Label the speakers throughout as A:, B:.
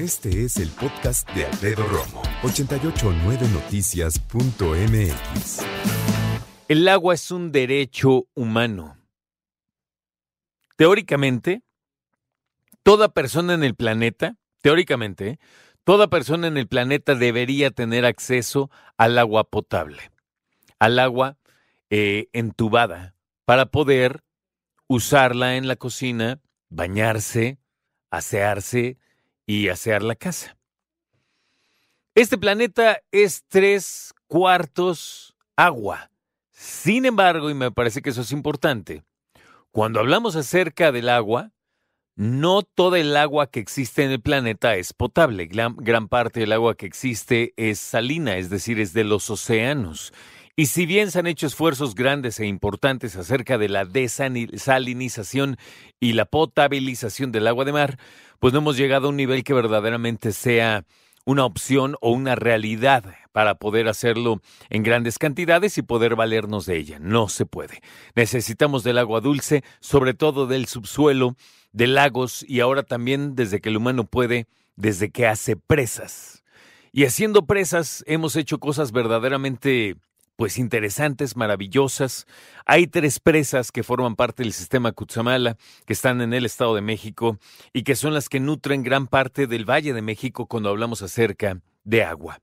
A: Este es el podcast de Alfredo Romo, 889noticias.mx.
B: El agua es un derecho humano. Teóricamente, toda persona en el planeta, teóricamente, toda persona en el planeta debería tener acceso al agua potable, al agua eh, entubada, para poder usarla en la cocina, bañarse, asearse y asear la casa. Este planeta es tres cuartos agua. Sin embargo, y me parece que eso es importante, cuando hablamos acerca del agua, no toda el agua que existe en el planeta es potable. Gran, gran, parte del agua que existe es salina, es decir, es de los océanos. Y si bien se han hecho esfuerzos grandes e importantes acerca de la desalinización y la potabilización del agua de mar, pues no hemos llegado a un nivel que verdaderamente sea una opción o una realidad para poder hacerlo en grandes cantidades y poder valernos de ella. No se puede. Necesitamos del agua dulce, sobre todo del subsuelo, de lagos y ahora también desde que el humano puede, desde que hace presas. Y haciendo presas hemos hecho cosas verdaderamente pues interesantes, maravillosas. Hay tres presas que forman parte del sistema Cutzamala, que están en el Estado de México y que son las que nutren gran parte del Valle de México cuando hablamos acerca de agua.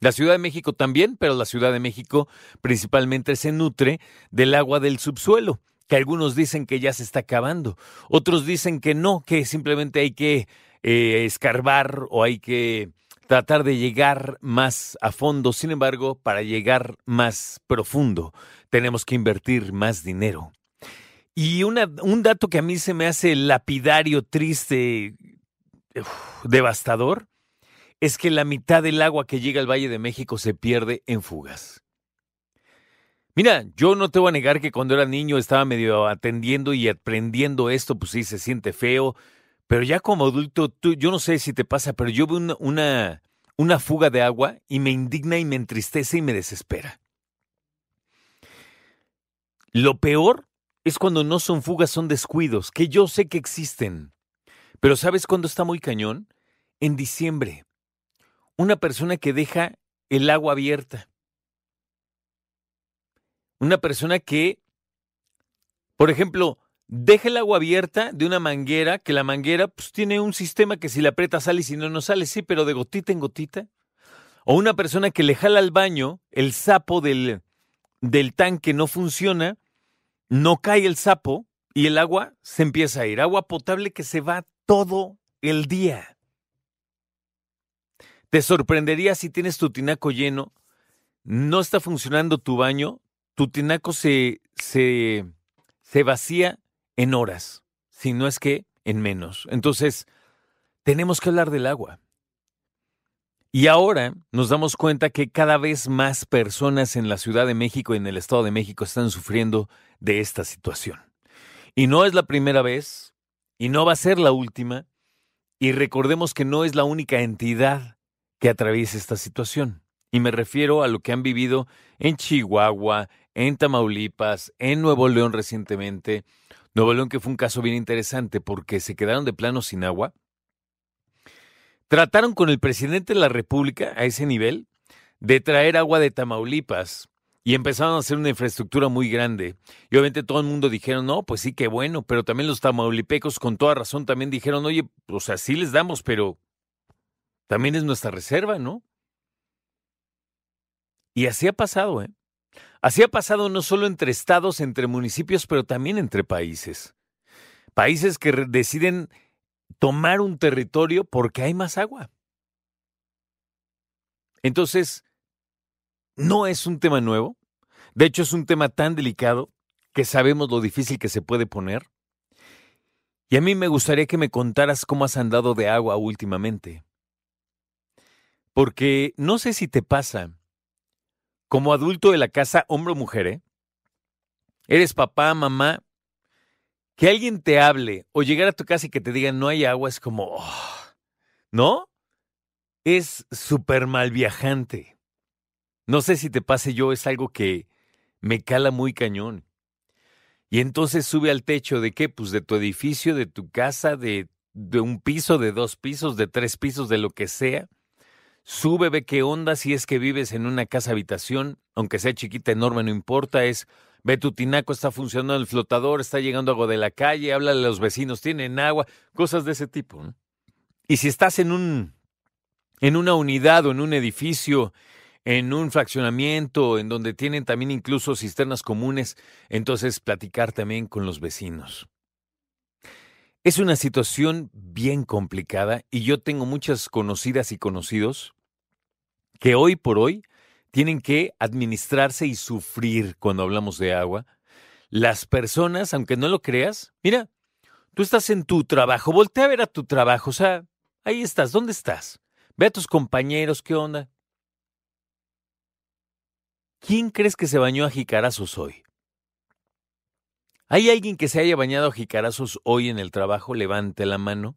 B: La Ciudad de México también, pero la Ciudad de México principalmente se nutre del agua del subsuelo, que algunos dicen que ya se está acabando, otros dicen que no, que simplemente hay que eh, escarbar o hay que tratar de llegar más a fondo. Sin embargo, para llegar más profundo, tenemos que invertir más dinero. Y un dato que a mí se me hace lapidario, triste, devastador, es que la mitad del agua que llega al Valle de México se pierde en fugas. Mira, yo no te voy a negar que cuando era niño estaba medio atendiendo y aprendiendo esto, pues sí, se siente feo, pero ya como adulto, tú, yo no sé si te pasa, pero yo veo una, una, fuga de agua y me indigna y me entristece y me desespera. Lo peor es cuando no son fugas, son descuidos, que yo sé que existen. Pero ¿sabes cuándo está muy cañón? En diciembre. Una persona que deja el agua abierta. Una persona que, por ejemplo, Deja el agua abierta de una manguera, que la manguera pues, tiene un sistema que si la aprieta sale y si no, no sale, sí, pero de gotita en gotita. O una persona que le jala al baño el sapo del, del tanque no funciona, no cae el sapo y el agua se empieza a ir. Agua potable que se va todo el día. Te sorprendería si tienes tu tinaco lleno, no está funcionando tu baño, tu tinaco se, se, se vacía en horas, si no es que en menos. Entonces, tenemos que hablar del agua. Y ahora nos damos cuenta que cada vez más personas en la Ciudad de México y en el Estado de México están sufriendo de esta situación. Y no es la primera vez, y no va a ser la última, y recordemos que no es la única entidad que atraviesa esta situación. Y me refiero a lo que han vivido en Chihuahua, en Tamaulipas, en Nuevo León recientemente, Nuevo León que fue un caso bien interesante porque se quedaron de plano sin agua. Trataron con el presidente de la República a ese nivel de traer agua de Tamaulipas y empezaron a hacer una infraestructura muy grande. Y obviamente todo el mundo dijeron, no, pues sí, qué bueno, pero también los tamaulipecos con toda razón también dijeron, oye, o sea, sí les damos, pero también es nuestra reserva, ¿no? Y así ha pasado, ¿eh? Así ha pasado no solo entre estados, entre municipios, pero también entre países. Países que deciden tomar un territorio porque hay más agua. Entonces, no es un tema nuevo. De hecho, es un tema tan delicado que sabemos lo difícil que se puede poner. Y a mí me gustaría que me contaras cómo has andado de agua últimamente. Porque no sé si te pasa, como adulto de la casa, hombre o mujer, ¿eh? Eres papá, mamá, que alguien te hable o llegar a tu casa y que te digan no hay agua es como, oh, ¿no? Es súper mal viajante. No sé si te pase yo, es algo que me cala muy cañón. Y entonces sube al techo de qué? Pues de tu edificio, de tu casa, de de un piso, de dos pisos, de tres pisos, de lo que sea. Sube, ve qué onda si es que vives en una casa habitación, aunque sea chiquita, enorme, no importa, es ve tu tinaco, está funcionando el flotador, está llegando agua de la calle, háblale a los vecinos, tienen agua, cosas de ese tipo. Y si estás en un en una unidad o en un edificio, en un fraccionamiento, en donde tienen también incluso cisternas comunes, entonces platicar también con los vecinos. Es una situación bien complicada y yo tengo muchas conocidas y conocidos que hoy por hoy tienen que administrarse y sufrir cuando hablamos de agua. Las personas, aunque no lo creas, mira, tú estás en tu trabajo, voltea a ver a tu trabajo, o sea, ahí estás, ¿dónde estás? Ve a tus compañeros, ¿qué onda? ¿Quién crees que se bañó a jicarazos hoy? ¿Hay alguien que se haya bañado a jicarazos hoy en el trabajo? Levante la mano.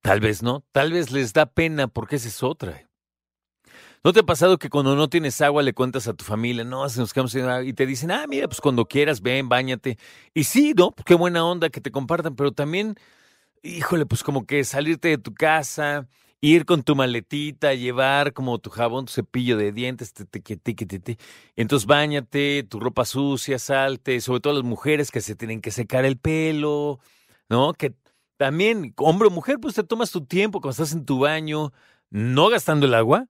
B: Tal vez no, tal vez les da pena porque esa es otra. ¿No te ha pasado que cuando no tienes agua le cuentas a tu familia, no, se nos quedamos sin agua, y te dicen, ah, mira, pues cuando quieras, ven, bañate. Y sí, ¿no? Qué buena onda que te compartan, pero también, híjole, pues como que salirte de tu casa, ir con tu maletita, llevar como tu jabón, tu cepillo de dientes, te, te, te, entonces bañate, tu ropa sucia, salte, sobre todo las mujeres que se tienen que secar el pelo, ¿no? Que también, hombre o mujer, pues te tomas tu tiempo cuando estás en tu baño, no gastando el agua,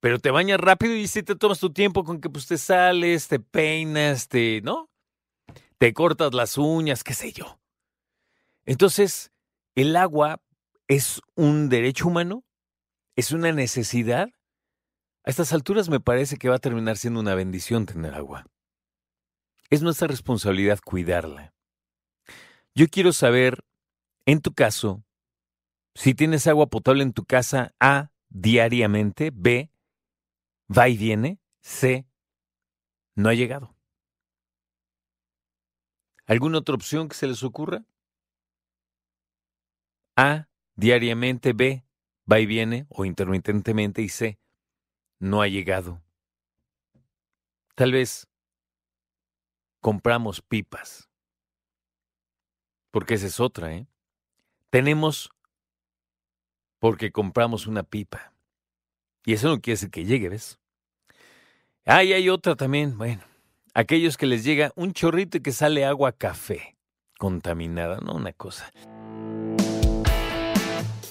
B: pero te bañas rápido y sí te tomas tu tiempo con que pues te sales, te peinas, te, ¿no? Te cortas las uñas, qué sé yo. Entonces, el agua es un derecho humano ¿Es una necesidad? A estas alturas me parece que va a terminar siendo una bendición tener agua. Es nuestra responsabilidad cuidarla. Yo quiero saber, en tu caso, si tienes agua potable en tu casa, A, diariamente, B, va y viene, C, no ha llegado. ¿Alguna otra opción que se les ocurra? A, diariamente, B, va y viene o intermitentemente y sé, no ha llegado. Tal vez compramos pipas, porque esa es otra, ¿eh? Tenemos porque compramos una pipa. Y eso no quiere decir que llegue, ¿ves? Ah, y hay otra también, bueno, aquellos que les llega un chorrito y que sale agua café contaminada, ¿no? Una cosa.